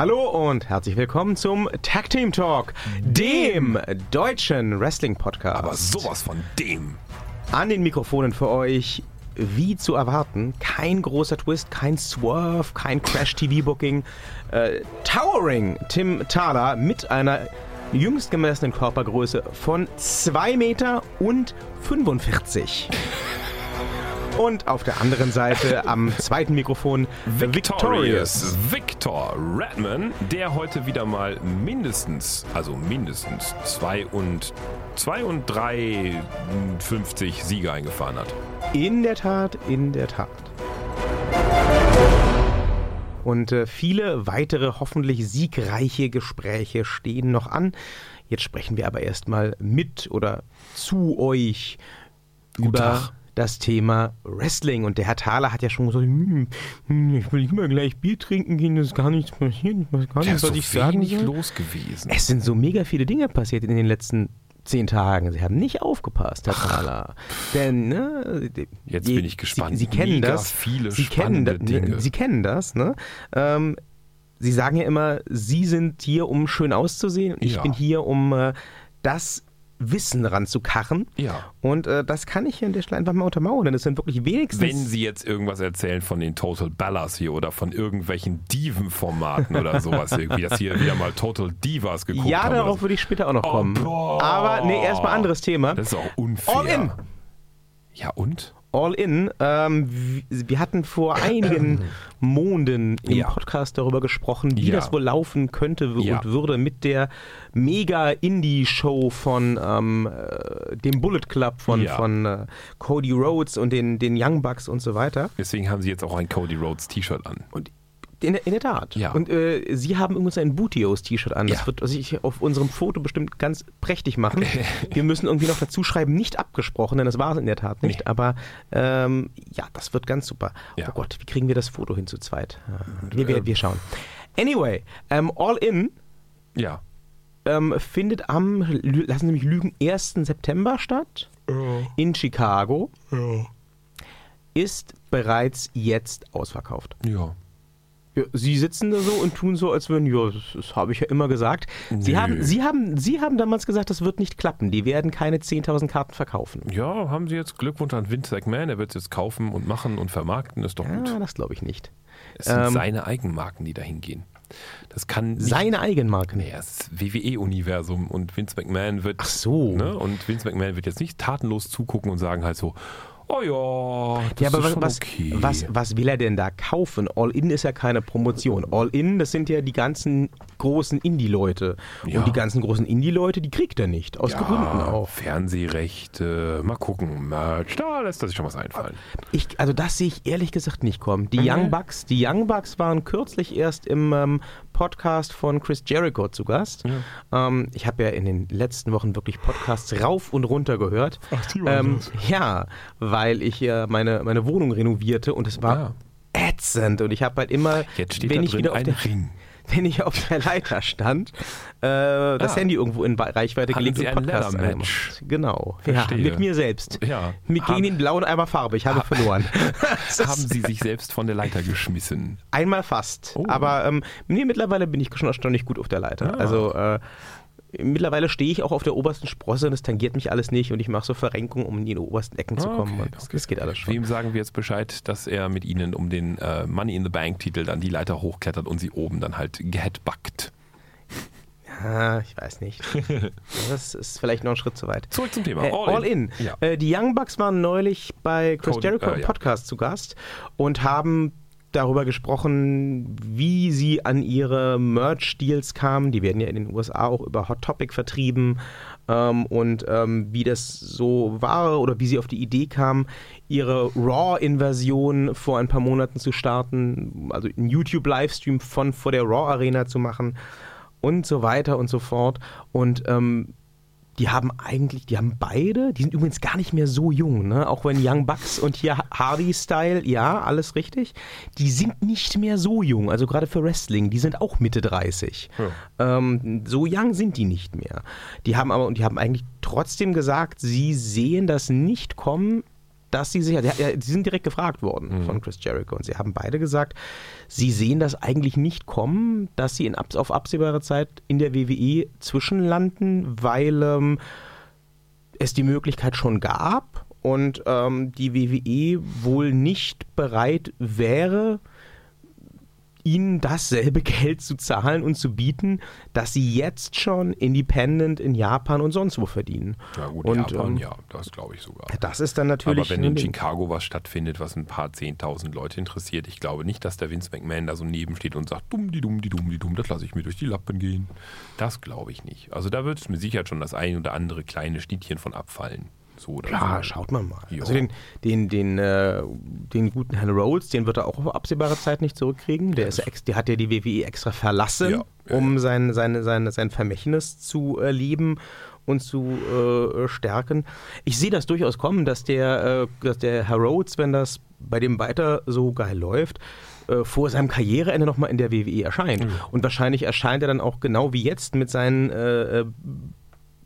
Hallo und herzlich willkommen zum Tag Team Talk, dem deutschen Wrestling Podcast. Aber sowas von dem. An den Mikrofonen für euch, wie zu erwarten, kein großer Twist, kein Swerve, kein Crash-TV-Booking. Äh, Towering Tim Thaler mit einer jüngst gemessenen Körpergröße von 2 Meter und 45. Und auf der anderen Seite am zweiten Mikrofon Victorious Victor Redman, der heute wieder mal mindestens, also mindestens 2 und 2 und 53 Siege eingefahren hat. In der Tat, in der Tat. Und äh, viele weitere hoffentlich siegreiche Gespräche stehen noch an. Jetzt sprechen wir aber erstmal mit oder zu euch Guten über Tag. Das Thema Wrestling. Und der Herr Thaler hat ja schon gesagt, hm, hm, ich will immer gleich Bier trinken gehen, das ist gar nichts passiert. Ich weiß gar nicht, was so ich sagen soll. los gewesen. Es sind so mega viele Dinge passiert in den letzten zehn Tagen. Sie haben nicht aufgepasst, Herr Thaler. Denn, ne, Jetzt je- bin ich gespannt. Sie, Sie kennen Mega das. viele Sie kennen, da- Dinge. Sie kennen das, ne? Ähm, Sie sagen ja immer, Sie sind hier, um schön auszusehen. Und ich Ja. bin hier, um äh, das Wissen ranzukarren. Ja. Und äh, das kann ich hier an der Stelle einfach mal untermauern, denn es sind wirklich wenigstens. Wenn Sie jetzt irgendwas erzählen von den Total Ballas hier oder von irgendwelchen Diven-Formaten oder sowas irgendwie, dass hier wieder mal Total Divas geguckt ja, haben. oder darauf so. würde ich später auch noch Oh, kommen. boah. Aber nee, erstmal anderes Thema. Das ist auch unfair. All in. Ja, und? All in. Ähm, wir hatten vor einigen Monden im Ja. Podcast darüber gesprochen, wie Ja. das wohl laufen könnte Ja. und würde mit der Mega-Indie-Show von ähm, äh, dem Bullet Club von, von äh, Cody Rhodes und den, den Young Bucks und so weiter. Deswegen haben Sie jetzt auch ein Cody Rhodes T-Shirt an. Und in, der- in der Tat. Ja. Und äh, Sie haben übrigens ein Bootios-T-Shirt an. Das Ja. wird sich auf unserem Foto bestimmt ganz prächtig machen. Wir müssen irgendwie noch dazu schreiben, nicht abgesprochen, denn das war es in der Tat nicht. Nee. Aber ähm, ja, das wird ganz super. Ja. Oh Gott, wie kriegen wir das Foto hin zu zweit? Ja, Wir, wir, wir schauen. Anyway, ähm, All In Ja. ähm, findet am, lassen Sie mich lügen, 1. September statt in Chicago. Ist bereits jetzt ausverkauft. Ja. Ja, Sie sitzen da so und tun so, als würden, ja, das, das habe ich ja immer gesagt. Sie haben, Sie, haben, Sie haben damals gesagt, das wird nicht klappen. Die werden keine 10.000 Karten verkaufen. Ja, haben Sie jetzt Glückwunsch an Vince McMahon. Er wird es jetzt kaufen und machen und vermarkten. Ist doch gut. Ja, das glaube ich nicht. Es sind ähm, seine Eigenmarken, die dahin gehen. Das kann nicht Seine Eigenmarke. Naja, ist WWE-Universum und Vince McMahon wird. Ach so. Ne? Und Vince McMahon wird jetzt nicht tatenlos zugucken und sagen halt so, oh ja, das Ja, aber ist was, schon was, okay. was, was will er denn da kaufen? All In ist ja keine Promotion. All In, das sind ja die ganzen großen Indie-Leute. Ja. Und die ganzen großen Indie-Leute, die kriegt er nicht. Aus ja, Gründen auch. Fernsehrechte, mal gucken, Merch, da lässt er sich schon was einfallen. Ich, also das sehe ich ehrlich gesagt nicht kommen. Die Mhm. Young Bucks, die Young Bucks waren kürzlich erst im ähm, Podcast von Chris Jericho zu Gast. Ähm, ich habe ja in den letzten Wochen wirklich Podcasts rauf und runter gehört. Ach, die ähm. Ja, weil ich ja meine, meine Wohnung renovierte und es war Ja. ätzend und ich habe halt immer, Jetzt steht wenn da ich drin wieder auf ein der, Ring. Wenn ich auf der Leiter stand, äh, das Ah. Handy irgendwo in Reichweite gelegt und Podcast angemacht. Genau. Verstehe. Ja, mit mir selbst. Ja. Mit gegen den blauen Eimer Farbe. Ich habe verloren. Das ist Haben Sie sich selbst von der Leiter geschmissen? Einmal fast. Oh. Aber ähm, nee, mittlerweile bin ich schon erstaunlich gut auf der Leiter. Ah. Also äh, mittlerweile stehe ich auch auf der obersten Sprosse und es tangiert mich alles nicht und ich mache so Verrenkungen, um in die obersten Ecken zu Ah, kommen. okay, und das, okay. das geht alles schon. Wem sagen wir jetzt Bescheid, dass er mit Ihnen um den äh, Money in the Bank Titel dann die Leiter hochklettert und Sie oben dann halt geheadbackt? Ah, ich weiß nicht. Das ist vielleicht noch ein Schritt zu weit. Zurück zum Thema. Äh, all, in. Ja. Äh, die Young Bucks waren neulich bei Chris Cody- Jericho äh, im ja. Podcast zu Gast und haben darüber gesprochen, wie sie an ihre Merch-Deals kamen. Die werden ja in den USA auch über Hot Topic vertrieben ähm, und ähm, wie das so war oder wie sie auf die Idee kamen, ihre Raw-Inversion vor ein paar Monaten zu starten, also einen YouTube-Livestream von vor der Raw-Arena zu machen und so weiter und so fort. Und ähm, die haben eigentlich, die haben beide, die sind übrigens gar nicht mehr so jung, ne? Auch wenn Young Bucks und hier Hardy Style, ja, alles richtig. Die sind nicht mehr so jung, also gerade für Wrestling, die sind auch Mitte 30. Ähm, so young sind die nicht mehr. Die haben aber, und die haben eigentlich trotzdem gesagt, sie sehen das nicht kommen, dass sie sich, ja, sie sind direkt gefragt worden mhm. von Chris Jericho und sie haben beide gesagt, sie sehen das eigentlich nicht kommen, dass sie in, auf absehbare Zeit in der WWE zwischenlanden, weil ähm, es die Möglichkeit schon gab und ähm, die WWE wohl nicht bereit wäre, ihnen dasselbe Geld zu zahlen und zu bieten, dass sie jetzt schon Independent in Japan und sonst wo verdienen. Ja gut, und, Japan, ähm, ja, das glaube ich sogar. Das ist dann natürlich... Aber wenn in Chicago was stattfindet, was ein paar zehntausend Leute interessiert, ich glaube nicht, dass der Vince McMahon da so nebensteht und sagt, dumm, die dumm, die dumm, die dumm, das lasse ich mir durch die Lappen gehen. Das glaube ich nicht. Also da wird es mit Sicherheit schon das ein oder andere kleine Schnittchen von abfallen. So oder ja, so. schaut man mal. Jo. Also den, den, den, äh, den guten Herrn Rhodes, den wird er auch auf absehbare Zeit nicht zurückkriegen. Der, ist der hat ja die WWE extra verlassen, ja, um sein, sein, sein, sein Vermächtnis zu erleben und zu äh, stärken. Ich sehe das durchaus kommen, dass der, äh, dass der Herr Rhodes, wenn das bei dem weiter so geil läuft, äh, vor seinem Karriereende nochmal in der WWE erscheint. Mhm. Und wahrscheinlich erscheint er dann auch genau wie jetzt mit seinen äh, äh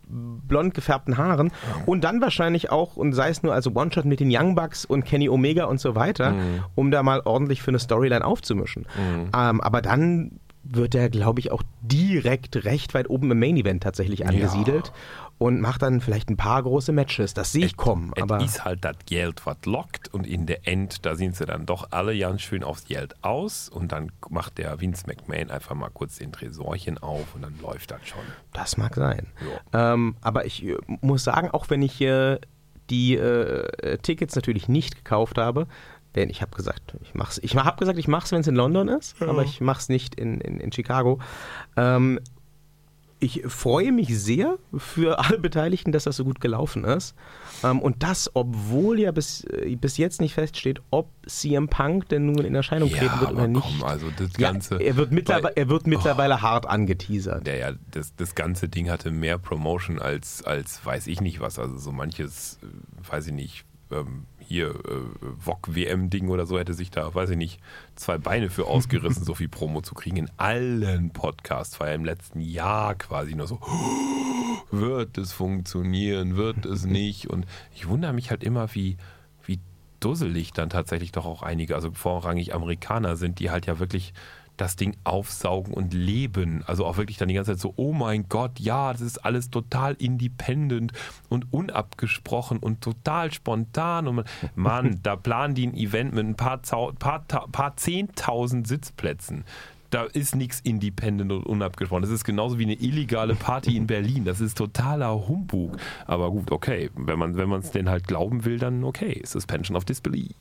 blond gefärbten Haaren und dann wahrscheinlich auch, und sei es nur als One-Shot mit den Young Bucks und Kenny Omega und so weiter, mhm. um da mal ordentlich für eine Storyline aufzumischen. Mhm. Ähm, aber dann wird er, glaube ich, auch direkt recht weit oben im Main Event tatsächlich angesiedelt. Ja und macht dann vielleicht ein paar große Matches. Das sehe ich kommen. Aber es ist halt das Geld, was lockt und in der End, da sind sie dann doch alle ganz schön aufs Geld aus und dann macht der Vince McMahon einfach mal kurz den Tresorchen auf und dann läuft das schon. Das mag sein. Ähm, aber ich äh, muss sagen, auch wenn ich äh, die äh, Tickets natürlich nicht gekauft habe, denn ich habe gesagt, ich mach's. Ich habe gesagt, ich mache es, wenn es in London ist, ja. aber ich mache es nicht in, in, in Chicago. Ähm, ich freue mich sehr für alle Beteiligten, dass das so gut gelaufen ist. Ähm, und das, obwohl ja bis, äh, bis jetzt nicht feststeht, ob CM Punk denn nun in Erscheinung treten ja, wird oder nicht. Komm, also das Ganze, ja, er wird mittlerweile, er wird mittlerweile oh, hart angeteasert. Ja, ja, das, das ganze Ding hatte mehr Promotion als, als weiß ich nicht was. Also so manches, äh, weiß ich nicht, ähm, hier äh, VOG-WM-Ding oder so hätte sich da, weiß ich nicht, zwei Beine für ausgerissen, so viel Promo zu kriegen. In allen Podcasts war ja im letzten Jahr quasi nur so, wird es funktionieren, wird es nicht? Und ich wundere mich halt immer, wie, wie dusselig dann tatsächlich doch auch einige, also vorrangig Amerikaner sind, die halt ja wirklich das Ding aufsaugen und leben. Also auch wirklich dann die ganze Zeit so, oh mein Gott, ja, das ist alles total independent und unabgesprochen und total spontan. Und man, Mann, da planen die ein Event mit ein paar, paar, paar Zehntausend Sitzplätzen da ist nichts independent und unabgesprochen. Das ist genauso wie eine illegale Party in Berlin. Das ist totaler Humbug. Aber gut, okay. Wenn man wenn es denn halt glauben will, dann okay. Suspension of Disbelief.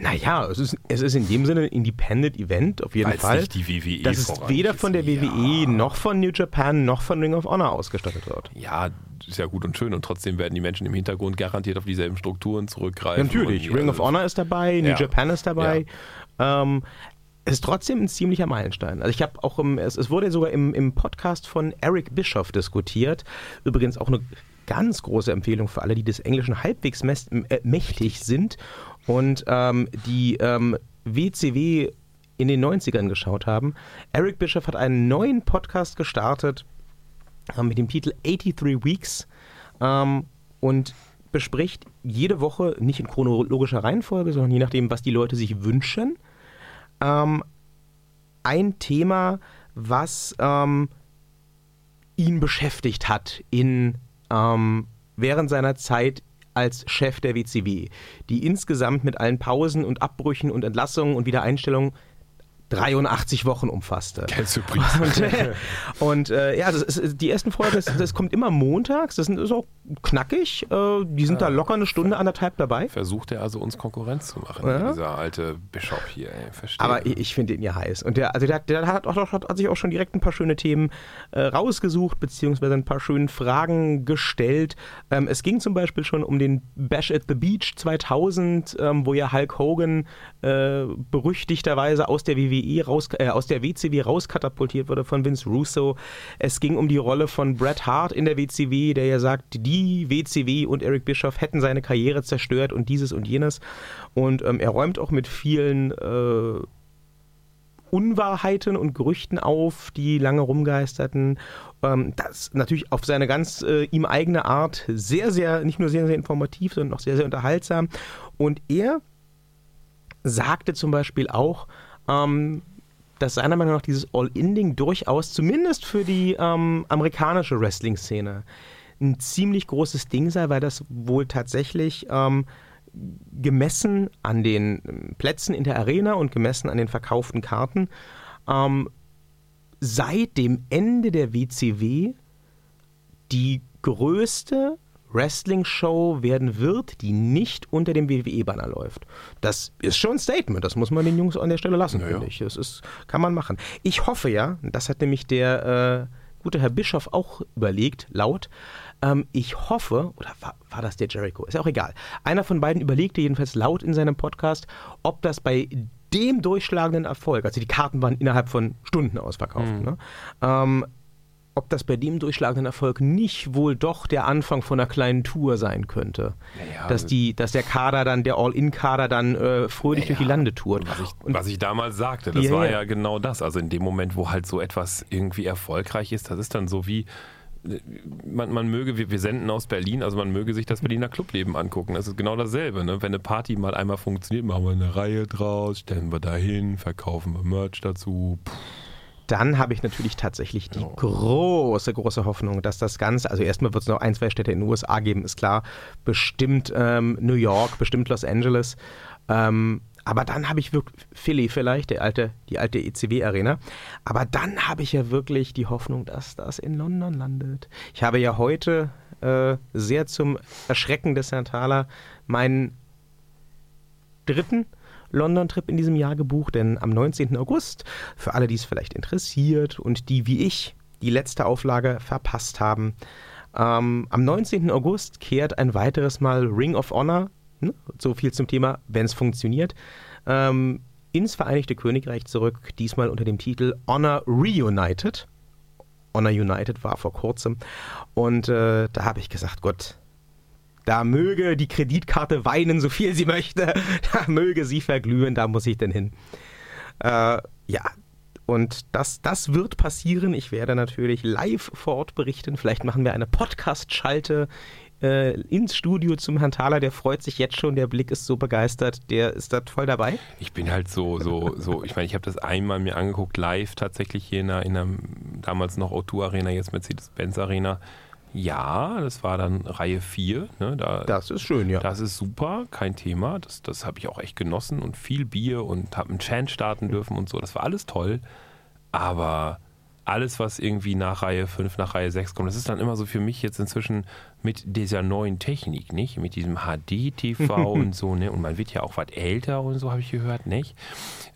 Naja, es ist, es ist in dem Sinne ein Independent Event, auf jeden Weil's Fall. Nicht die WWE das ist weder von der WWE ja. noch von New Japan noch von Ring of Honor ausgestattet wird. Ja, ist ja gut und schön und trotzdem werden die Menschen im Hintergrund garantiert auf dieselben Strukturen zurückgreifen. Ja, natürlich, Ring of Honor ist dabei, New ja. Japan ist dabei. Ja. Ähm, es ist trotzdem ein ziemlicher Meilenstein. Also ich habe auch im, es, es, wurde sogar im, im Podcast von Eric Bischoff diskutiert. Übrigens auch eine ganz große Empfehlung für alle, die des Englischen halbwegs äh, mächtig sind und ähm, die ähm, WCW in den 90ern geschaut haben. Eric Bischoff hat einen neuen Podcast gestartet äh, mit dem Titel 83 Weeks ähm, und bespricht jede Woche, nicht in chronologischer Reihenfolge, sondern je nachdem, was die Leute sich wünschen, ähm, ein Thema, was ähm, ihn beschäftigt hat in, ähm, während seiner Zeit als Chef der WCW, die insgesamt mit allen Pausen und Abbrüchen und Entlassungen und Wiedereinstellungen 83 Wochen umfasste. Und, äh, und äh, ja, das ist, die ersten Folgen, das, das, kommt immer montags, das ist auch knackig, äh, die sind ja, da locker eine Stunde, anderthalb dabei. Versucht er also uns Konkurrenz zu machen, ja. dieser alte Bischof hier, ey, verstehe. Aber ich, ich finde ihn ja heiß. Und der, also der, der hat, auch, hat, hat, sich auch schon direkt ein paar schöne Themen äh, rausgesucht, beziehungsweise ein paar schöne Fragen gestellt. Ähm, es ging zum Beispiel schon um den Bash at the Beach 2000, ähm, wo ja Hulk Hogan äh, berüchtigterweise aus der WWE raus, äh, aus der WCW rauskatapultiert wurde von Vince Russo. Es ging um die Rolle von Bret Hart in der WCW, der ja sagt, die WCW und Eric Bischoff hätten seine Karriere zerstört und dieses und jenes. Und ähm, er räumt auch mit vielen äh, Unwahrheiten und Gerüchten auf, die lange rumgeisterten. Ähm, das natürlich auf seine ganz äh, ihm eigene Art sehr, sehr, nicht nur sehr, sehr informativ, sondern auch sehr, sehr unterhaltsam. Und er sagte zum Beispiel auch, ähm, dass seiner Meinung nach dieses All-In-Ding durchaus, zumindest für die ähm, amerikanische Wrestling-Szene, ein ziemlich großes Ding sei, weil das wohl tatsächlich ähm, gemessen an den ähm, Plätzen in der Arena und gemessen an den verkauften Karten ähm, seit dem Ende der WCW die größte Wrestling-Show werden wird, die nicht unter dem WWE-Banner läuft. Das ist schon ein Statement, das muss man den Jungs an der Stelle lassen, naja. finde ich. Das ist, kann man machen. Ich hoffe ja, das hat nämlich der äh, gute Herr Bischof auch überlegt, laut, ähm, ich hoffe, oder war, war, das der Jericho? Ist ja auch egal. Einer von beiden überlegte jedenfalls laut in seinem Podcast, ob das bei dem durchschlagenden Erfolg, also die Karten waren innerhalb von Stunden ausverkauft, mhm. ne? ähm, ob das bei dem durchschlagenden Erfolg nicht wohl doch der Anfang von einer kleinen Tour sein könnte. Ja, dass, die, dass der Kader dann, der All-In-Kader dann äh, fröhlich ja, durch die Lande tourt. Was ich, was ich damals sagte, das war ja genau das. Also in dem Moment, wo halt so etwas irgendwie erfolgreich ist, das ist dann so wie, man, man möge, wir, wir senden aus Berlin, also man möge sich das Berliner Clubleben angucken. Das ist genau dasselbe. Ne? Wenn eine Party mal einmal funktioniert, machen wir eine Reihe draus, stellen wir dahin, verkaufen wir Merch dazu. Puh. Dann habe ich natürlich tatsächlich die große, große Hoffnung, dass das Ganze, also erstmal wird es noch ein, zwei Städte in den USA geben, ist klar. Bestimmt ähm, New York, bestimmt Los Angeles. Ähm, aber dann habe ich wirklich Philly vielleicht, der alte, die alte ECW-Arena. Aber dann habe ich ja wirklich die Hoffnung, dass das in London landet. Ich habe ja heute äh, sehr zum Erschrecken des Herrn Thaler meinen dritten London-Trip in diesem Jahr gebucht, denn am 19. August, für alle, die es vielleicht interessiert und die wie ich die letzte Auflage verpasst haben, ähm, am 19. August kehrt ein weiteres Mal Ring of Honor Ne? So viel zum Thema, wenn es funktioniert. Ähm, ins Vereinigte Königreich zurück, diesmal unter dem Titel Honor Reunited. Honor United war vor kurzem. Und äh, da habe ich gesagt, Gott, da möge die Kreditkarte weinen, so viel sie möchte. Da möge sie verglühen, da muss ich denn hin. Äh, ja, und das, das wird passieren. Ich werde natürlich live vor Ort berichten. Vielleicht machen wir eine Podcast-Schalte äh, ins Studio zum Herrn Thaler, der freut sich jetzt schon, der Blick ist so begeistert, der ist da voll dabei. Ich bin halt so, so, so, ich meine, ich habe das einmal mir angeguckt, live tatsächlich hier in einer, in einer damals noch O2 Arena, jetzt Mercedes-Benz Arena. Ja, das war dann Reihe 4. Ne, da, das ist schön, ja. Das ist super, kein Thema. Das, das habe ich auch echt genossen und viel Bier und habe einen Chant starten dürfen und so. Das war alles toll. Aber alles, was irgendwie nach Reihe 5, nach Reihe 6 kommt, das ist dann immer so für mich jetzt inzwischen mit dieser neuen Technik, nicht? Mit diesem HD-TV und so, ne? Und man wird ja auch was älter und so, habe ich gehört, nicht?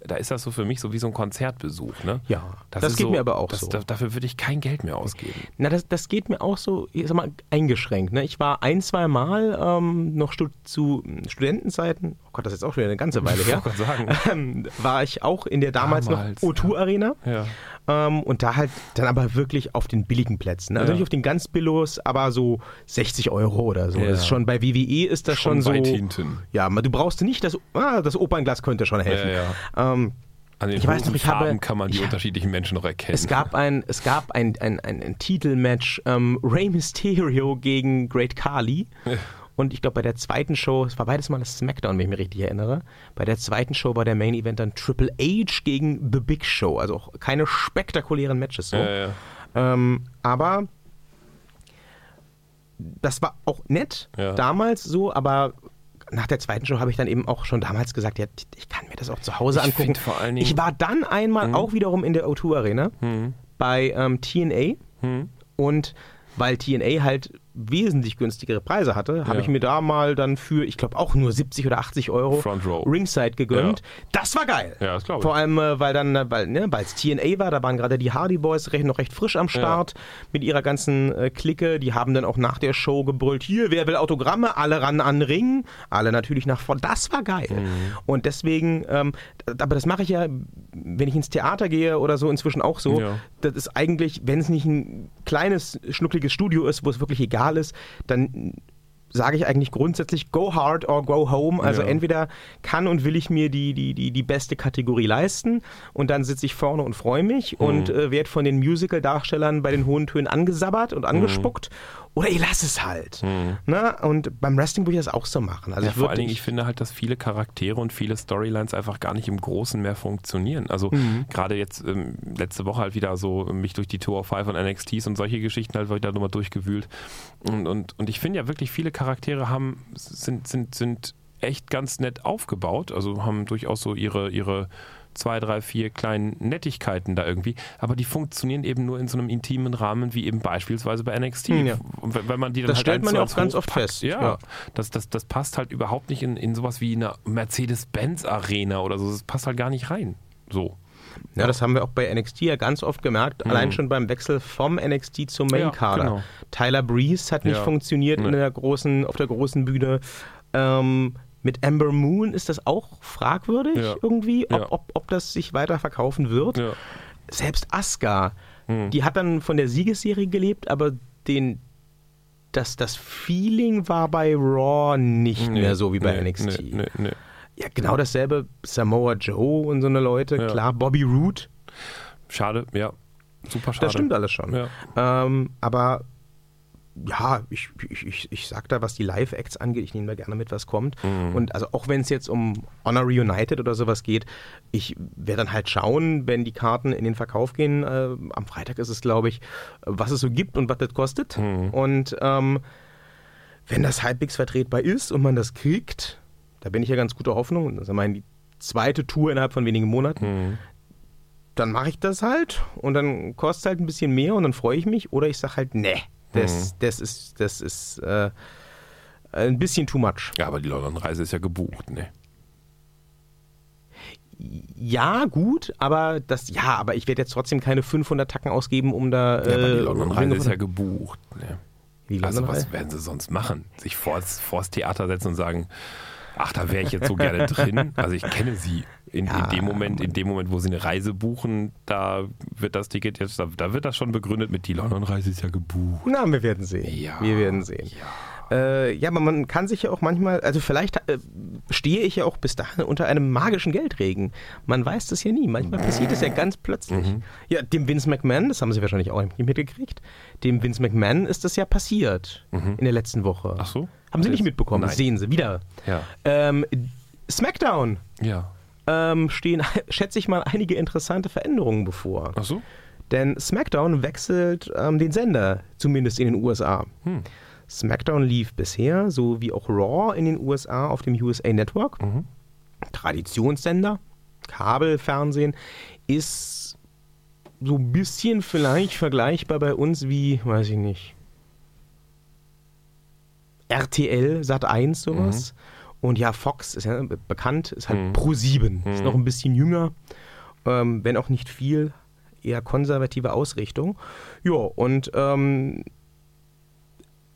Da ist das so für mich so wie so ein Konzertbesuch, ne? Ja, das, das geht so, mir aber auch das, so. Da, dafür würde ich kein Geld mehr ausgeben. Na, das, das geht mir auch so, ich sag mal, eingeschränkt, ne? Ich war ein, zwei Mal ähm, noch stu zu Studentenzeiten, oh Gott, das ist jetzt auch schon eine ganze Weile her, ähm, war ich auch in der damals, damals noch O2-Arena. Ja. Ähm, und da halt dann aber wirklich auf den billigen Plätzen. Ne? Also ja. nicht auf den ganz Billos, aber so 60 Euro oder so. Ja. Das ist schon bei WWE ist das schon, schon so. Hinten. Ja, du brauchst nicht das, ah, das Opernglas könnte schon helfen. Ja, ähm, an den ich weiß noch, ich Farben habe, kann man die unterschiedlichen Menschen noch erkennen. Es gab ein, es gab ein, ein, ein, ein Titelmatch ähm, Rey Mysterio gegen Great Khali. Und ich glaube, bei der zweiten Show, es war beides mal das Smackdown, wenn ich mich richtig erinnere. Bei der zweiten Show war der Main Event dann Triple H gegen The Big Show. Also auch keine spektakulären Matches so. Ja, ja. Ähm, aber das war auch nett ja. damals so, aber nach der zweiten Show habe ich dann eben auch schon damals gesagt, ja, ich kann mir das auch zu Hause ich angucken. Vor allen Dingen ich war dann einmal mhm. auch wiederum in der O2 Arena mhm. bei ähm, TNA mhm. und weil TNA halt wesentlich günstigere Preise hatte, habe ja. ich mir da mal dann für, ich glaube auch nur 70 oder 80 Euro Ringside gegönnt. Ja. Das war geil. Ja, das glaube ich. Vor allem, äh, weil dann, äh, weil ne, es TNA war, da waren gerade die Hardy Boys recht, noch recht frisch am Start ja. mit ihrer ganzen äh, Clique. Die haben dann auch nach der Show gebrüllt, hier, wer will Autogramme? Alle ran an Ring. Alle natürlich nach vorne. Das war geil. Mhm. Und deswegen, ähm, aber das mache ich ja, wenn ich ins Theater gehe oder so, inzwischen auch so. Das ist eigentlich, wenn es nicht ein kleines, schnuckliges Studio ist, wo es wirklich egal ist, dann sage ich eigentlich grundsätzlich go hard or go home. Also Ja. entweder kann und will ich mir die, die, die, die beste Kategorie leisten und dann sitze ich vorne und freue mich und Mhm. äh, werde von den Musical-Darstellern bei den hohen Tönen angesabbert Mhm. und angespuckt. Oder ich lasse es halt. Ne? Und beim Wrestling würde ich das auch so machen. Also Ja, ich vor allen Dingen, ich finde halt, dass viele Charaktere und viele Storylines einfach gar nicht im Großen mehr funktionieren. Also Mhm. gerade jetzt ähm, letzte Woche halt wieder so mich durch die Tour of Five und NXTs und solche Geschichten halt wieder nochmal durchgewühlt. Und, und, und ich finde ja wirklich, viele Charaktere haben, sind, sind, sind echt ganz nett aufgebaut, also haben durchaus so ihre, ihre zwei, drei, vier kleinen Nettigkeiten da irgendwie, aber die funktionieren eben nur in so einem intimen Rahmen wie eben beispielsweise bei NXT. Ja. Und wenn, man die dann Das halt stellt man ja auch ganz oft fest, Ja, ja. Das, das, das passt halt überhaupt nicht in, in sowas wie eine Mercedes-Benz-Arena oder so. Das passt halt gar nicht rein. So. Ja, das haben wir auch bei NXT ja ganz oft gemerkt, allein schon beim Wechsel vom NXT zum Main Mhm. Ja, genau. Tyler Breeze hat nicht funktioniert in Nee. der großen, auf der großen Bühne. Ähm, mit Amber Moon ist das auch fragwürdig irgendwie, ob, ob, ob das sich weiter verkaufen wird. Selbst Asuka, Mhm. die hat dann von der Siegesserie gelebt, aber den, das, das Feeling war bei Raw nicht mehr so wie bei nee, NXT. Nee, nee, nee. Ja, genau dasselbe. Samoa Joe und so eine Leute, Ja. klar, Bobby Roode. Schade, ja. Super schade. Das stimmt alles schon. Ja. Ähm, aber ja, ich, ich, ich, ich sag da, was die Live-Acts angeht, ich nehme da gerne mit, was kommt. Mhm. Und also auch wenn es jetzt um Honor Reunited oder sowas geht, ich werde dann halt schauen, wenn die Karten in den Verkauf gehen, äh, am Freitag ist es, glaube ich, was es so gibt und was das kostet. Mhm. Und ähm, wenn das halbwegs vertretbar ist und man das kriegt, da bin ich ja ganz guter Hoffnung, das ist ja meine zweite Tour innerhalb von wenigen Monaten, Mhm. dann mache ich das halt und dann kostet es halt ein bisschen mehr und dann freue ich mich. Oder ich sage halt, nee, das, das ist, das ist äh, ein bisschen too much. ja, aber die London-Reise ist ja gebucht, ne? Ja, gut, aber das, ja, aber ich werde jetzt trotzdem keine 500 Tacken ausgeben, um da. Ja, aber die äh, London-Reise ist ja gebucht, ne? Also was werden sie sonst machen? Sich vors, vors Theater setzen und sagen, ach, da wäre ich jetzt so gerne drin. Also ich kenne sie. In, Ja, in dem Moment, in dem Moment, wo sie eine Reise buchen, da wird das Ticket jetzt, da, wird das schon begründet mit die London-Reise ist ja gebucht. Na, wir werden sehen. Ja. Wir werden sehen. Äh, ja, aber man kann sich ja auch manchmal, also vielleicht äh, stehe ich ja auch bis dahin unter einem magischen Geldregen. Man weiß das ja nie. Manchmal passiert es ja ganz plötzlich. Mhm. Ja, dem Vince McMahon, das haben Sie wahrscheinlich auch nicht mitgekriegt, dem Vince McMahon ist das ja passiert in der letzten Woche. Mhm. Ach so? Haben Sie Ach, nicht mitbekommen? Nein. Sehen Sie wieder. Ja. Ähm, SmackDown Ja. ähm, stehen, schätze ich mal, einige interessante Veränderungen bevor. Ach so? Denn SmackDown wechselt ähm, den Sender, zumindest in den USA. Hm. SmackDown lief bisher, so wie auch Raw in den USA, auf dem USA Network. Mhm. Traditionssender, Kabelfernsehen, ist so ein bisschen vielleicht vergleichbar bei uns wie, weiß ich nicht, RTL, Sat 1, sowas. Und ja, Fox ist ja be- bekannt, ist halt Mhm. Pro 7, ist Mhm. noch ein bisschen jünger, ähm, wenn auch nicht viel, eher konservative Ausrichtung. Ja, und ähm,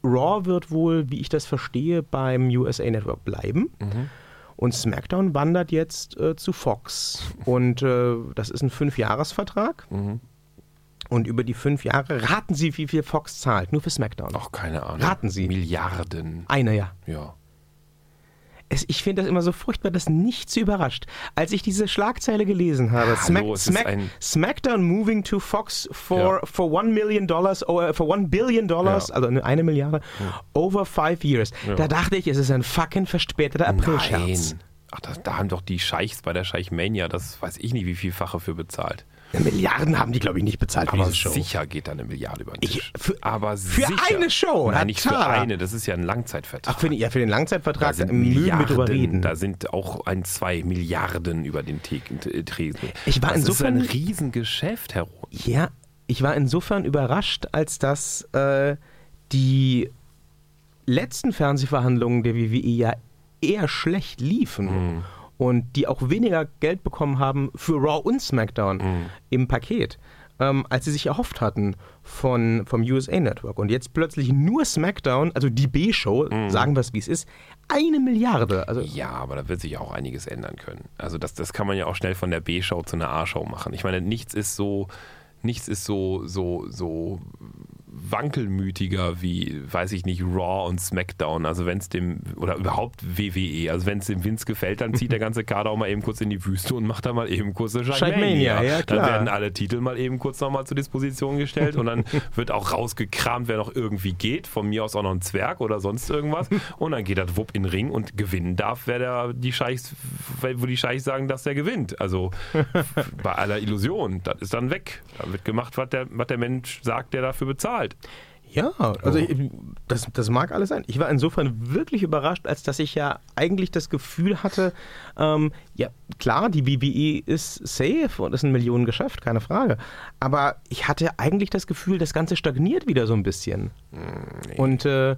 Raw wird wohl, wie ich das verstehe, beim USA Network bleiben. Mhm. Und SmackDown wandert jetzt äh, zu Fox. Und äh, das ist ein Fünfjahresvertrag. Mhm. Und über die fünf Jahre raten Sie, wie viel Fox zahlt. Nur für SmackDown. Auch keine Ahnung. Raten Sie. Milliarden. Einer, ja. Ja. Es, ich finde das immer so furchtbar, dass nichts überrascht. Als ich diese Schlagzeile gelesen habe, Hallo, ist ein- SmackDown moving to Fox for, Ja. for one million dollars, oh, for one billion dollars, Ja. also eine, Milliarde, over five years. Ja. Da dachte ich, es ist ein fucking verspäteter Aprilscherz. Ach, da, da haben doch die Scheichs bei der Scheichmania, das weiß ich nicht, wie vielfache für bezahlt. Milliarden haben die, glaube ich, nicht bezahlt für Aber diese Show. sicher geht da eine Milliarde über den Ich- Tisch. für- Aber für sicher. eine Show, Nein, nicht für eine, das ist ja ein Langzeitvertrag. Ach, für, ja, für den da Langzeitvertrag sind drüber Milliarden, reden. da sind auch ein, zwei Milliarden über den äh, Tresen. Ich war das insofern- ist ein Riesengeschäft, Herr Roth. Ja, ich war insofern überrascht, als dass äh, die letzten Fernsehverhandlungen der WWE ja eher schlecht liefen Mhm. Und die auch weniger Geld bekommen haben für Raw und SmackDown Mhm. im Paket, ähm, als sie sich erhofft hatten von, vom USA Network. Und jetzt plötzlich nur SmackDown, also die B-Show, sagen wir es wie es ist, eine Milliarde. Also Ja, aber da wird sich auch einiges ändern können. Also das, das kann man ja auch schnell von der B-Show zu einer A-Show machen. Ich meine, nichts ist so, nichts ist so, so, so wankelmütiger wie, weiß ich nicht, Raw und SmackDown. Also wenn es dem, oder überhaupt WWE, also wenn es dem Vince gefällt, dann zieht der ganze Kader auch mal eben kurz in die Wüste und macht da mal eben kurz eine Shine ja, Dann werden alle Titel mal eben kurz nochmal zur Disposition gestellt und dann wird auch rausgekramt, wer noch irgendwie geht. Von mir aus auch noch ein Zwerg oder sonst irgendwas. Und dann geht das Wupp in den Ring und gewinnen darf, wer der die Scheichs, wo die Scheichs sagen, dass der gewinnt. Also bei aller Illusion, das ist dann weg. Da wird gemacht, was der, was der Mensch sagt, der dafür bezahlt. Ja, also ich, das, das mag alles sein. Ich war insofern wirklich überrascht, als dass ich ja eigentlich das Gefühl hatte, ähm, ja klar, die BBE ist safe und ist ein Millionengeschäft, keine Frage. Aber ich hatte eigentlich das Gefühl, das Ganze stagniert wieder so ein bisschen. Nee. Und äh,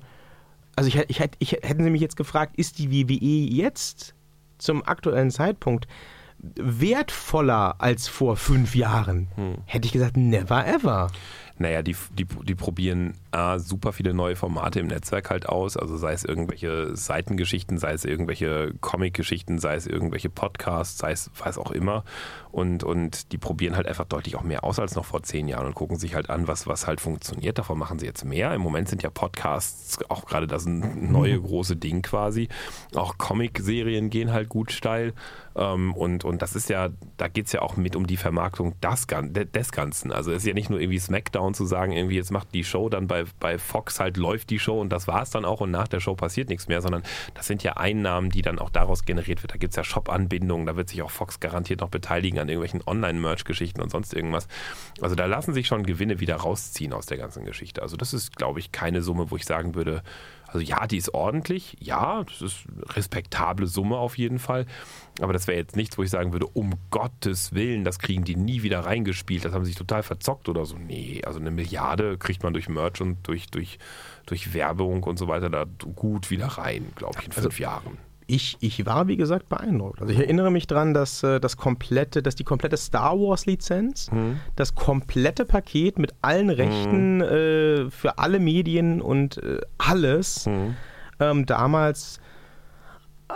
also ich, ich, ich, hätten Sie mich jetzt gefragt, ist die WWE jetzt zum aktuellen Zeitpunkt wertvoller als vor fünf Jahren? Hm. Hätte ich gesagt, never ever. Naja, die, die, die probieren äh, super viele neue Formate im Netzwerk halt aus. Also sei es irgendwelche Seitengeschichten, sei es irgendwelche Comic-Geschichten, sei es irgendwelche Podcasts, sei es was auch immer. Und, und die probieren halt einfach deutlich auch mehr aus als noch vor zehn Jahren und gucken sich halt an, was, was halt funktioniert. Davon machen sie jetzt mehr. Im Moment sind ja Podcasts auch gerade das neue große Ding quasi. Auch Comic-Serien gehen halt gut steil. Ähm, und, und das ist ja, da geht es ja auch mit um die Vermarktung das, des Ganzen. Also es ist ja nicht nur irgendwie Smackdown zu sagen, irgendwie jetzt macht die Show dann bei, bei Fox halt läuft die Show und das war es dann auch und nach der Show passiert nichts mehr, sondern das sind ja Einnahmen, die dann auch daraus generiert wird. Da gibt es ja Shop-Anbindungen, da wird sich auch Fox garantiert noch beteiligen an irgendwelchen Online-Merch-Geschichten und sonst irgendwas. Also da lassen sich schon Gewinne wieder rausziehen aus der ganzen Geschichte. Also das ist, glaube ich, keine Summe, wo ich sagen würde, also ja, die ist ordentlich, ja, das ist eine respektable Summe auf jeden Fall. Aber das wäre jetzt nichts, wo ich sagen würde, um Gottes Willen, das kriegen die nie wieder reingespielt, das haben sie sich total verzockt oder so. Nee, also eine Milliarde kriegt man durch Merch und durch, durch, durch Werbung und so weiter da gut wieder rein, glaube ich, in fünf also, Jahren ich, ich war, wie gesagt, beeindruckt. Also ich erinnere mich daran, dass, äh, das komplette, dass die komplette Star Wars-Lizenz, mhm. das komplette Paket mit allen mhm. Rechten mhm. äh, für alle Medien und äh, alles mhm. ähm, damals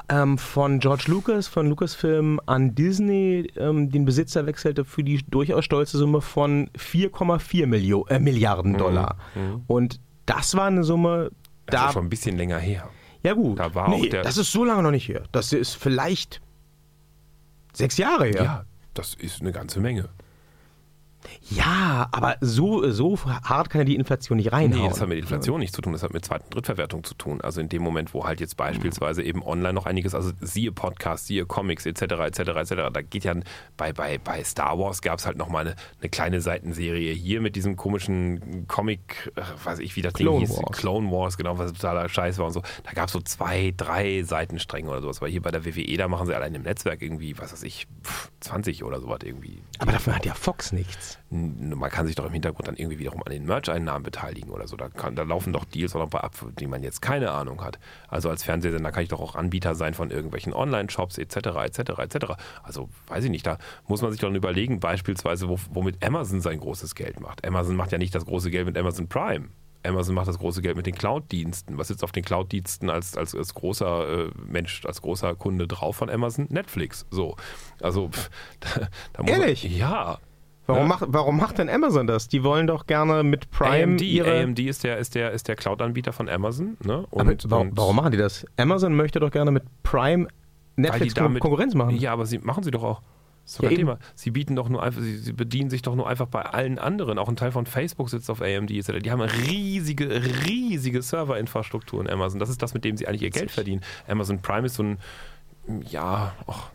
ähm, von George Lucas, von Lucasfilm an Disney ähm, den Besitzer wechselte für die durchaus stolze Summe von 4,4 äh, Milliarden mhm. Dollar. Mhm. Und das war eine Summe, das da. ist schon ein bisschen länger her. Ja, gut. Da war nee, auch der das ist so lange noch nicht her. Das ist vielleicht sechs Jahre her. Ja, das ist eine ganze Menge. Ja, aber so, so hart kann ja die Inflation nicht reinhauen. Nee, das hat mit Inflation nichts zu tun, das hat mit Zweit- und Drittverwertung zu tun. Also in dem Moment, wo halt jetzt beispielsweise eben online noch einiges, also siehe Podcasts, siehe Comics etc. etc. etc. Da geht ja bei, bei, bei Star Wars gab es halt nochmal eine, eine kleine Seitenserie hier mit diesem komischen Comic, äh, weiß ich wie das Clone Ding hieß, Wars. Clone Wars, genau, was totaler Scheiß war und so. Da gab es so zwei, drei Seitenstränge oder sowas. Weil hier bei der WWE, da machen sie allein im Netzwerk irgendwie, was weiß ich, 20 oder sowas irgendwie. Aber dafür hat ja Fox nichts man kann sich doch im Hintergrund dann irgendwie wiederum an den Merch-Einnahmen beteiligen oder so. Da, kann, da laufen doch Deals auch noch ab, die man jetzt keine Ahnung hat. Also als Fernsehsender kann ich doch auch Anbieter sein von irgendwelchen Online-Shops etc. etc. etc. Also weiß ich nicht, da muss man sich doch überlegen, beispielsweise, womit Amazon sein großes Geld macht. Amazon macht ja nicht das große Geld mit Amazon Prime. Amazon macht das große Geld mit den Cloud-Diensten. Was sitzt auf den Cloud-Diensten als, als, als großer äh, Mensch, als großer Kunde drauf von Amazon? Netflix. So. Also, pff, da, da Ehrlich? Man, ja. Warum, ja. macht, warum macht denn Amazon das? Die wollen doch gerne mit Prime AMD, ihre... AMD ist der, ist der, ist der Cloud-Anbieter von Amazon. Ne? Und, Aber warum, warum, machen die das? Amazon möchte doch gerne mit Prime Netflix damit, Konkurrenz machen. Ja, aber sie machen sie doch auch. Das ist ja, Thema. Sie bieten doch nur einfach, sie, sie, bedienen sich doch nur einfach bei allen anderen. Auch ein Teil von Facebook sitzt auf AMD. Die haben eine riesige, riesige Serverinfrastruktur in Amazon. Das ist das, mit dem sie eigentlich ihr Geld verdienen. Amazon Prime ist so ein, ja, och,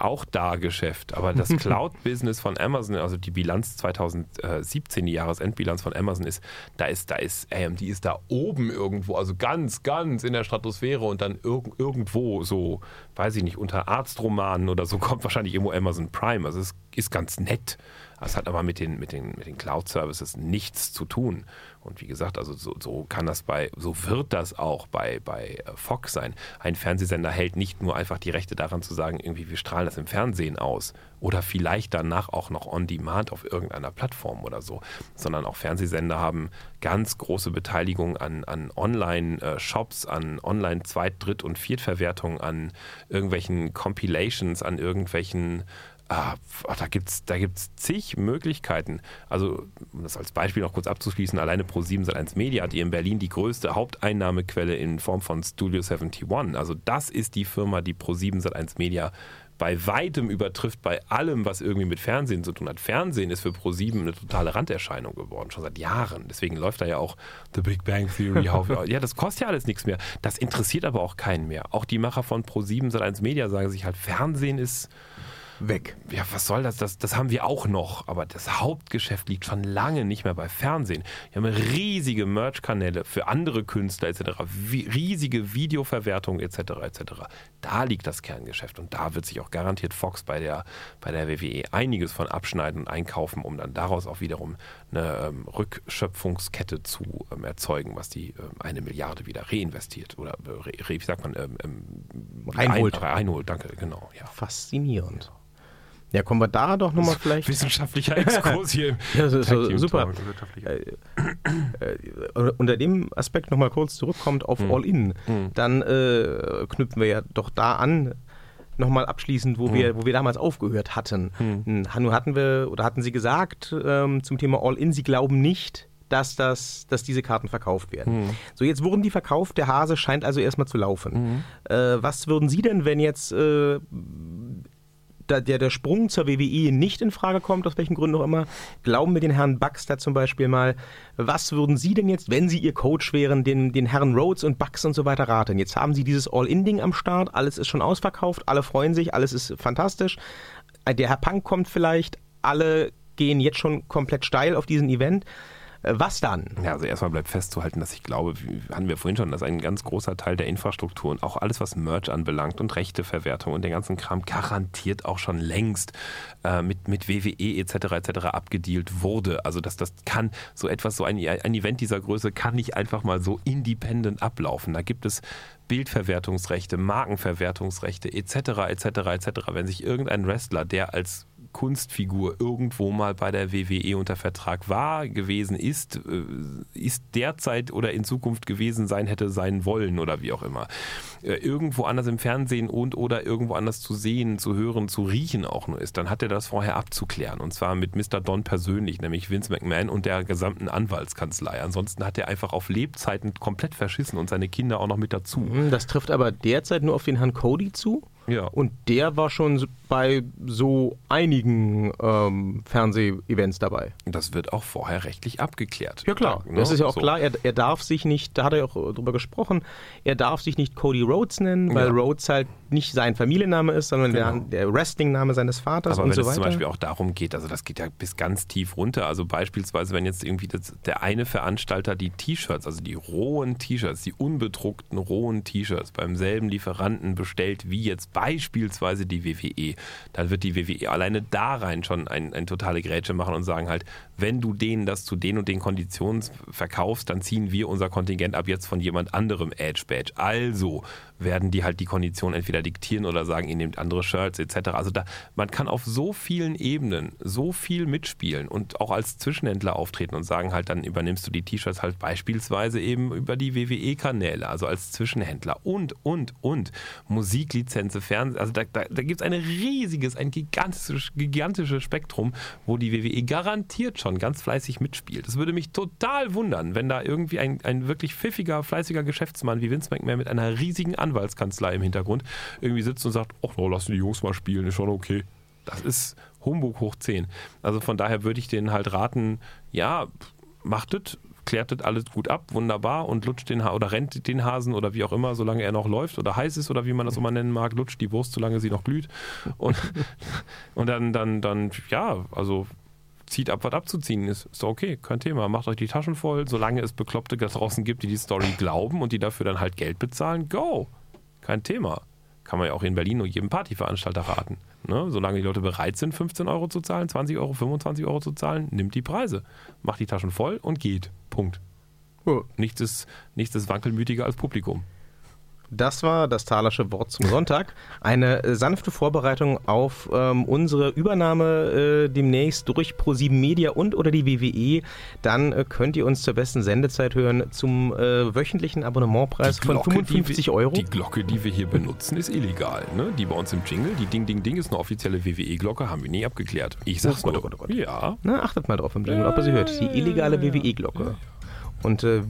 auch da Geschäft. Aber das Cloud-Business von Amazon, also die Bilanz 2017, die Jahresendbilanz von Amazon ist, da ist, da ist AMD ist da oben irgendwo, also ganz, ganz in der Stratosphäre und dann irg irgendwo so, weiß ich nicht, unter Arztromanen oder so kommt wahrscheinlich irgendwo Amazon Prime. Also es ist ganz nett. Das hat aber mit den, mit den, mit den Cloud-Services nichts zu tun. Und wie gesagt, also so, so, kann das bei, so wird das auch bei, bei äh, Fox sein. Ein Fernsehsender hält nicht nur einfach die Rechte daran zu sagen, irgendwie wir strahlen das im Fernsehen aus oder vielleicht danach auch noch on demand auf irgendeiner Plattform oder so, sondern auch Fernsehsender haben ganz große Beteiligung an, an Online-Shops, an Online-Zweit-, Dritt- und Viertverwertung, an irgendwelchen Compilations, an irgendwelchen Ah, da gibt es da gibt's zig Möglichkeiten. Also, um das als Beispiel noch kurz abzuschließen, alleine Pro7 Sat1 Media hat hier in Berlin die größte Haupteinnahmequelle in Form von Studio 71. Also, das ist die Firma, die Pro7 Sat1 Media bei weitem übertrifft bei allem, was irgendwie mit Fernsehen zu tun hat. Fernsehen ist für Pro7 eine totale Randerscheinung geworden, schon seit Jahren. Deswegen läuft da ja auch The Big Bang Theory. ja, das kostet ja alles nichts mehr. Das interessiert aber auch keinen mehr. Auch die Macher von Pro7 Sat1 Media sagen sich halt, Fernsehen ist weg. Ja, was soll das? das? Das haben wir auch noch. Aber das Hauptgeschäft liegt schon lange nicht mehr bei Fernsehen. Wir haben riesige Merch-Kanäle für andere Künstler etc., riesige Videoverwertungen etc. etc. Da liegt das Kerngeschäft und da wird sich auch garantiert Fox bei der, bei der WWE einiges von abschneiden und einkaufen, um dann daraus auch wiederum eine ähm, Rückschöpfungskette zu ähm, erzeugen, was die ähm, eine Milliarde wieder reinvestiert oder äh, re, wie sagt man, ähm, ähm, einholt. Ein, einholt. Danke, genau. Ja. Faszinierend. Ja, kommen wir da doch nochmal vielleicht. Wissenschaftlicher Exkurs hier. ja, so, so, super. Äh, äh, unter dem Aspekt nochmal kurz zurückkommt auf hm. All-In, hm. dann äh, knüpfen wir ja doch da an, nochmal abschließend, wo, hm. wir, wo wir damals aufgehört hatten. Hm. Nun hatten wir, oder hatten Sie gesagt ähm, zum Thema All-In, Sie glauben nicht, dass, das, dass diese Karten verkauft werden. Mhm. So, jetzt wurden die verkauft, der Hase scheint also erstmal zu laufen. Mhm. Äh, was würden Sie denn, wenn jetzt äh, der, der Sprung zur WWE nicht in Frage kommt, aus welchen Gründen auch immer, glauben wir den Herrn Baxter zum Beispiel mal, was würden Sie denn jetzt, wenn Sie Ihr Coach wären, den, den Herren Rhodes und Bucks und so weiter raten? Jetzt haben Sie dieses All-In-Ding am Start, alles ist schon ausverkauft, alle freuen sich, alles ist fantastisch. Der Herr Punk kommt vielleicht, alle gehen jetzt schon komplett steil auf diesen Event. Was dann? Ja, also erstmal bleibt festzuhalten, dass ich glaube, hatten wir vorhin schon, dass ein ganz großer Teil der Infrastruktur und auch alles, was Merch anbelangt und Rechteverwertung und den ganzen Kram garantiert auch schon längst äh, mit, mit WWE etc. etc. abgedealt wurde. Also dass das kann so etwas, so ein, ein Event dieser Größe kann nicht einfach mal so independent ablaufen. Da gibt es Bildverwertungsrechte, Markenverwertungsrechte etc. etc. etc. Wenn sich irgendein Wrestler, der als Kunstfigur irgendwo mal bei der WWE unter Vertrag war, gewesen ist, äh, ist derzeit oder in Zukunft gewesen sein hätte sein wollen oder wie auch immer. Äh, irgendwo anders im Fernsehen und oder irgendwo anders zu sehen, zu hören, zu riechen auch nur ist, dann hat er das vorher abzuklären. Und zwar mit Mr. Don persönlich, nämlich Vince McMahon und der gesamten Anwaltskanzlei. Ansonsten hat er einfach auf Lebzeiten komplett verschissen und seine Kinder auch noch mit dazu. Hm, das trifft aber derzeit nur auf den Herrn Cody zu? Ja. Und der war schon bei so einigen ähm, Fernseh-Events dabei. Das wird auch vorher rechtlich abgeklärt. Ja klar, ne? das ist ja auch so. klar. Er, er, darf sich nicht, da hat er auch drüber gesprochen, er darf sich nicht Cody Rhodes nennen, weil ja. Rhodes halt nicht sein Familienname ist, sondern genau. der, der Wrestling-Name seines Vaters Aber und so weiter. wenn es zum Beispiel auch darum geht, also das geht ja bis ganz tief runter. Also beispielsweise, wenn jetzt irgendwie das, der eine Veranstalter die T-Shirts, also die rohen T-Shirts, die unbedruckten rohen T-Shirts beim selben Lieferanten bestellt wie jetzt beispielsweise die WWE, dann wird die WWE alleine da rein schon ein, ein totale Grätsche machen und sagen halt, wenn du denen das zu den und den Konditionen verkaufst, dann ziehen wir unser Kontingent ab jetzt von jemand anderem Edge Badge. Also werden die halt die Konditionen entweder diktieren oder sagen, ihr nehmt andere Shirts etc. Also da, man kann auf so vielen Ebenen so viel mitspielen und auch als Zwischenhändler auftreten und sagen halt, dann übernimmst du die T-Shirts halt beispielsweise eben über die WWE-Kanäle, also als Zwischenhändler und, und, und. Musiklizenze, Fernsehen, also da, da, da gibt es ein riesiges, ein gigantisches, gigantisches Spektrum, wo die WWE garantiert schon ganz fleißig mitspielt. Es würde mich total wundern, wenn da irgendwie ein, ein wirklich pfiffiger, fleißiger Geschäftsmann wie Vince McMahon mit einer riesigen Anwaltskanzlei im Hintergrund irgendwie sitzt und sagt, ach, oh, lassen die Jungs mal spielen, ist schon okay. Das ist Humbug hoch 10. Also von daher würde ich denen halt raten, ja, macht es, klärt das alles gut ab, wunderbar und lutscht den ha oder rennt den Hasen oder wie auch immer, solange er noch läuft oder heiß ist oder wie man das immer nennen mag, lutscht die Wurst, solange sie noch glüht. Und, und dann, dann, dann, ja, also zieht ab, was abzuziehen ist. Ist doch okay, kein Thema. Macht euch die Taschen voll, solange es Bekloppte da draußen gibt, die die Story glauben und die dafür dann halt Geld bezahlen, go. Kein Thema. Kann man ja auch in Berlin und jedem Partyveranstalter raten. Ne? Solange die Leute bereit sind, 15 Euro zu zahlen, 20 Euro, 25 Euro zu zahlen, nimmt die Preise. Macht die Taschen voll und geht. Punkt. Ja. Nichts, ist, nichts ist wankelmütiger als Publikum. Das war das Thalasche Wort zum Sonntag. Eine äh, sanfte Vorbereitung auf ähm, unsere Übernahme äh, demnächst durch Pro7 Media und oder die WWE. Dann äh, könnt ihr uns zur besten Sendezeit hören zum äh, wöchentlichen Abonnementpreis von 55 die Euro. Die Glocke, die wir hier benutzen, ist illegal. Ne? Die bei uns im Jingle, die Ding Ding Ding ist eine offizielle WWE-Glocke, haben wir nie abgeklärt. Ich sag's Oh Gott, nur. oh Gott, oh Gott. Ja. Na, achtet mal drauf im Jingle, ob ihr sie hört. Die illegale WWE-Glocke. Und äh,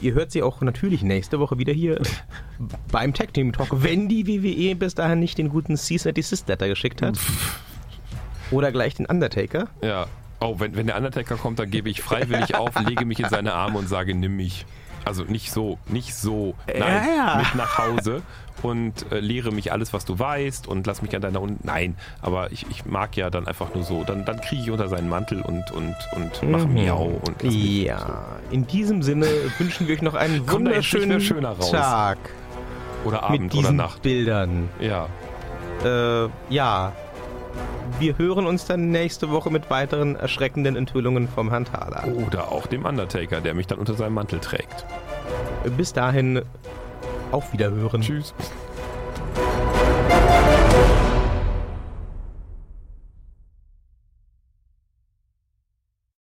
ihr hört sie auch natürlich nächste Woche wieder hier beim Tag Team Talk, wenn die WWE bis dahin nicht den guten Cease and Desist Letter geschickt hat. Oder gleich den Undertaker. Ja. Oh, wenn, wenn der Undertaker kommt, dann gebe ich freiwillig auf, lege mich in seine Arme und sage, nimm mich. Also nicht so, nicht so. Nein, Ja, mit nach Hause und äh, lehre mich alles, was du weißt und lass mich an deiner Un Nein, aber ich, ich mag ja dann einfach nur so. Dann, dann kriege ich unter seinen Mantel und, und, und mache Miau und Ja, in diesem Sinne wünschen wir euch noch einen wunderschönen. Tag so. Oder mit Abend oder diesen Nacht. Bildern. Ja. Äh, ja, wir hören uns dann nächste Woche mit weiteren erschreckenden Enthüllungen vom Herrn Thaler. Oder auch dem Undertaker, der mich dann unter seinem Mantel trägt. Bis dahin, auf Wiederhören. Tschüss.